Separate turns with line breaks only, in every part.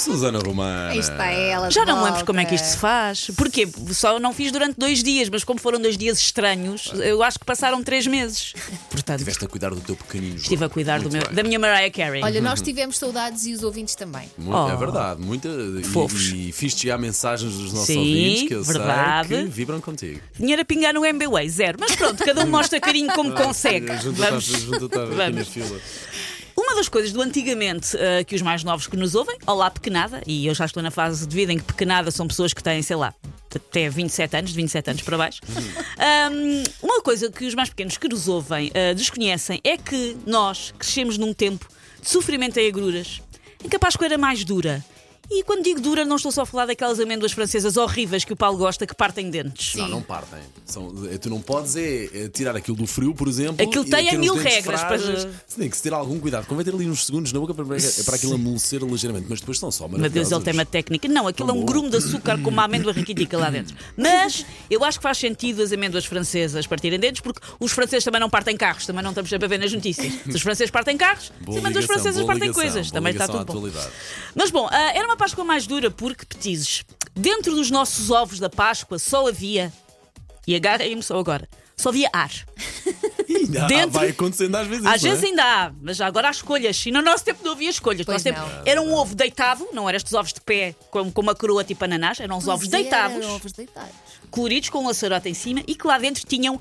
Susana Romana.
Aí está ela.
Já não me lembro como é que isto se faz. Porquê? Só não fiz durante dois dias, mas como foram dois dias estranhos, eu acho que passaram três meses. Portanto,
Tiveste a cuidar do teu pequenino. João.
estive a cuidar do meu,
bem.
da minha Mariah Carey.
Olha, nós tivemos saudades e os ouvintes também.
Muito,
Oh.
É verdade, muita. e-
Fofos.
E, fiz chegar mensagens dos nossos
Sim,
ouvintes que eu
verdade.
sei que vibram contigo.
Dinheiro a pingar no MBWay, zero. Mas pronto, cada um mostra carinho como consegue.
Junta-te à-
Vamos. Vamos.
fila.
Uma das coisas do antigamente ah, que os mais novos que nos ouvem, olá pequenada, e eu já estou na fase de vida em que pequenada são pessoas que têm, sei lá, até 27 anos, de 27 anos para baixo. Ahm, uma coisa que os mais pequenos que nos ouvem ah, desconhecem é que nós crescemos num tempo de sofrimento e agruras, em que a Páscoa era mais dura. E quando digo dura, não estou só a falar daquelas amêndoas francesas horríveis que o Paulo gosta, que partem dentes.
Não, não partem. São, eh, tu não podes é, é, tirar aquilo do frio, por exemplo.
Aquilo tem
uns
mil regras para-.
Tem que se ter algum cuidado. Convém ter ali uns segundos na boca para, para aquilo amolecer ligeiramente. Mas depois são só
Meu Deus, ele tem uma técnica. Não, aquilo é um
bom.
grumo de açúcar com uma amêndoa raquitica lá dentro. Mas eu acho que faz sentido as amêndoas francesas partirem dentes, porque os franceses também não partem carros, também não estamos sempre a ver nas notícias. Se os franceses partem carros,
Boa
as amêndoas
ligação,
francesas partem
ligação,
coisas. Também está tudo bom. Mas bom, ah, era uma Páscoa mais dura porque, petizes, dentro dos nossos ovos da Páscoa só havia, e agarrem-me só agora, só havia ar.
E, ah,
Dentro-
Vai acontecendo às vezes.
Às
é?
vezes ainda há, mas agora há escolhas. E no nosso tempo não havia escolhas. No nosso tempo
não.
era um ovo deitado, não eram estes ovos de pé com, com uma coroa tipo ananás, eram os ovos deitados,
ovos deitados.
coloridos com um laçarote em cima e que lá dentro tinham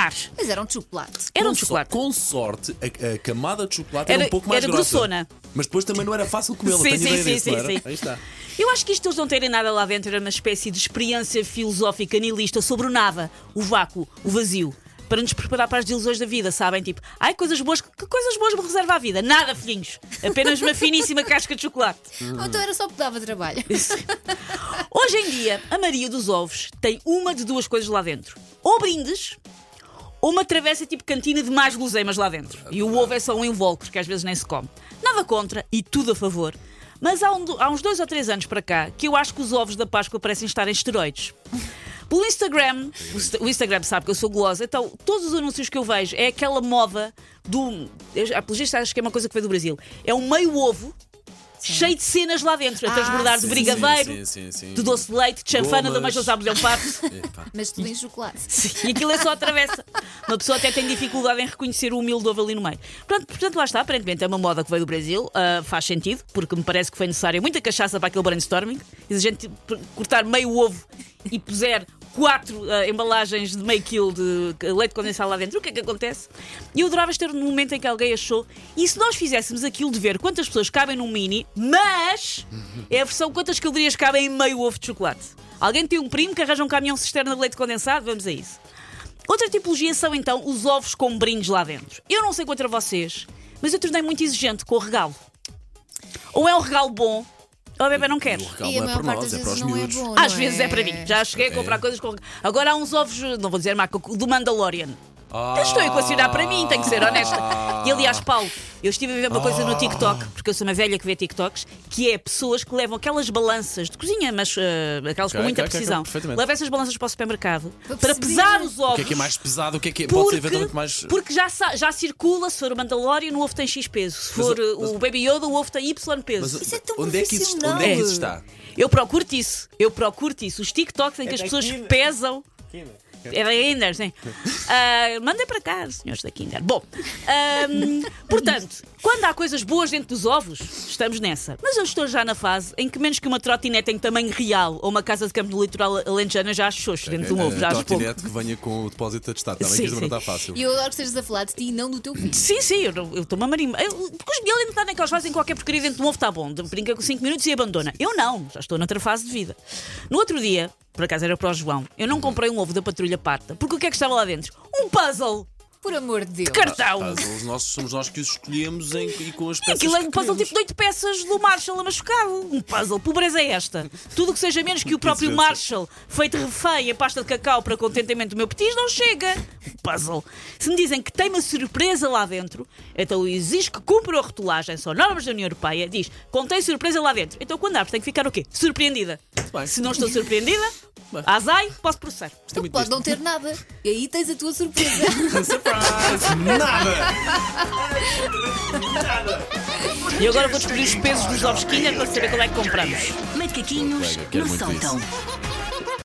ar.
Mas eram de chocolate.
Era um chocolate.
Com sorte, a, a camada de chocolate era,
Era-
um pouco mais
era
grossa.
grossona.
Mas depois também não era fácil comê-la.
Sim,
tenho
sim, sim,
disso,
sim,
era?
sim.
Aí está.
Eu acho que isto eles não terem nada lá dentro era uma espécie de experiência filosófica nihilista sobre o nada, o vácuo, o vazio. Para nos preparar para as desilusões da vida, sabem? Tipo, ai, coisas boas, que coisas boas me reserva a vida? Nada, filhinhos. Apenas uma finíssima casca de chocolate.
Ou então era só porque dava trabalho.
Hoje em dia, a Maria dos Ovos tem uma de duas coisas lá dentro: ou brindes, uma travessa tipo cantina de mais guloseimas lá dentro. E o ovo é só um invólucro, que às vezes nem se come. Nada contra e tudo a favor. Mas há, um há uns dois ou três anos para cá que eu acho que os ovos da Páscoa parecem estar em esteroides. Pelo Instagram, o Insta- o Instagram sabe que eu sou gulosa, então todos os anúncios que eu vejo é aquela moda do. A apologista acho que é uma coisa que veio do Brasil. É um meio ovo cheio de cenas lá dentro, a
Ah,
transbordar de
sim,
brigadeiro,
sim, sim, sim.
de doce de leite, de chanfana, da mais usar milhão parte.
Epá.
Mas tudo em chocolate.
Sim, e aquilo é só atravessa. Uma pessoa até tem dificuldade em reconhecer o humilde ovo ali no meio. Pronto, portanto, lá está. Aparentemente é uma moda que veio do Brasil. ah, faz sentido, porque me parece que foi necessária muita cachaça para aquele brainstorming. E se a gente cortar meio ovo e puser quatro ah, embalagens de meio quilo de leite condensado lá dentro, o que é que acontece? E eu adorava estar no momento em que alguém achou. E se nós fizéssemos aquilo de ver quantas pessoas cabem num mini, mas é a versão quantas calorias cabem em meio ovo de chocolate? Alguém tem um primo que arranja um caminhão cisterna de leite condensado? Vamos a isso. Outra tipologia são então os ovos com brindes lá dentro. Eu não sei contra vocês, mas eu tornei muito exigente com o regalo. Ou é um regalo bom, ou a bebê não quer.
O regalo
E a
não é
maior
para
parte
nós,
das
é para
vezes
os
não é
miúdos.
bom.
Às vezes é para mim. Já cheguei a comprar coisas com. Agora há uns ovos, não vou dizer marca, do Mandalorian. Eu estou a equacionar para mim, tenho que ser honesta. E aliás, Paulo, eu estive a ver uma coisa no TikTok, porque eu sou uma velha que vê TikToks, que é pessoas que levam aquelas balanças de cozinha, mas eh, aquelas
Ok,
com muita
ok, ok,
precisão.
perfeitamente.
Levam essas balanças para o supermercado
Para
para
perceber.
pesar os ovos.
O que é que é mais pesado? O que é que é? Pode ser eventualmente mais.
porque já, sa- já circula, se for o Mandalorian, o ovo tem X peso. Se
Mas,
for
mas-
uh, o Baby Yoda, o ovo tem Y peso.
Mas
Isso é tão
onde é que isso,
profissional.
onde é que isso
É.
está?
Eu procuro isso. Eu procuro isso. Os TikToks em que as pessoas pesam. É da Kinder, sim. Ah, mandem para cá, senhores da Kinder. Bom, ahm, portanto, quando há coisas boas dentro dos ovos, estamos nessa. Mas eu estou já na fase em que menos que uma trotinete em tamanho real ou uma casa de campo no litoral alentejano eu já acho xoxo dentro de um ovo. Já
a
acho pouco.
trotinete que venha com o depósito atestado. Também
Sim,
que isso não está fácil.
E eu adoro que estejas a falar de ti e não do teu filho.
Sim, sim, eu não- estou-me a marimba. Porque os miúdos ainda que eles fazem qualquer porcaria dentro de um ovo, está bom. Brinca com 5 minutos e abandona. Eu não, já estou noutra fase de vida. No outro dia, por acaso era para o João, eu não comprei um ovo da Patrulha Parta. Porque o que é que estava lá dentro? Um puzzle
Por amor de Deus.
de cartão.
Puzzles, nós, somos nós que os escolhemos em, e com as peças
Aquilo é
que
um puzzle
queremos.
tipo de 8 peças do Marshall a machucado. Um puzzle, pobreza é esta. Tudo o que seja menos que o próprio. Marshall, feito refém a pasta de cacau para contentamento do meu petis, não chega. Puzzle. Se me dizem que tem uma surpresa lá dentro, então eu exijo que cumpram a rotulagem, são normas da União Europeia, diz, contém surpresa lá dentro. Então quando abres tem que ficar o quê? Surpreendida.
bem.
Se não estou surpreendida, azai, posso processar.
Gostei muito
Pode não ter nada. E aí tens a tua surpresa.
Surprise! Nada!
E agora vou descobrir os pesos dos ovos Kinder para saber qual é que compramos.
Macaquinhos no sótão.